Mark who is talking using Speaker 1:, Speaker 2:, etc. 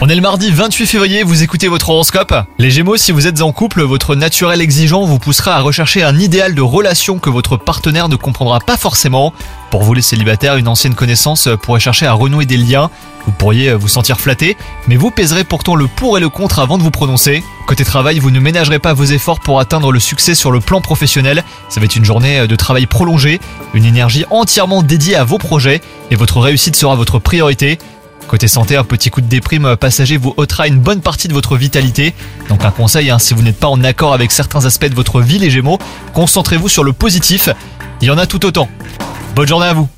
Speaker 1: On est le mardi 28 février, vous écoutez votre horoscope. Les Gémeaux, si vous êtes en couple, votre naturel exigeant vous poussera à rechercher un idéal de relation que votre partenaire ne comprendra pas forcément. Pour vous les célibataires, une ancienne connaissance pourrait chercher à renouer des liens. Vous pourriez vous sentir flatté, mais vous pèserez pourtant le pour et le contre avant de vous prononcer. Côté travail, vous ne ménagerez pas vos efforts pour atteindre le succès sur le plan professionnel. Ça va être une journée de travail prolongée, une énergie entièrement dédiée à vos projets, et votre réussite sera votre priorité. Côté santé, un petit coup de déprime passager vous ôtera une bonne partie de votre vitalité. Donc un conseil, hein, si vous n'êtes pas en accord avec certains aspects de votre vie les Gémeaux, concentrez-vous sur le positif. Il y en a tout autant. Bonne journée à vous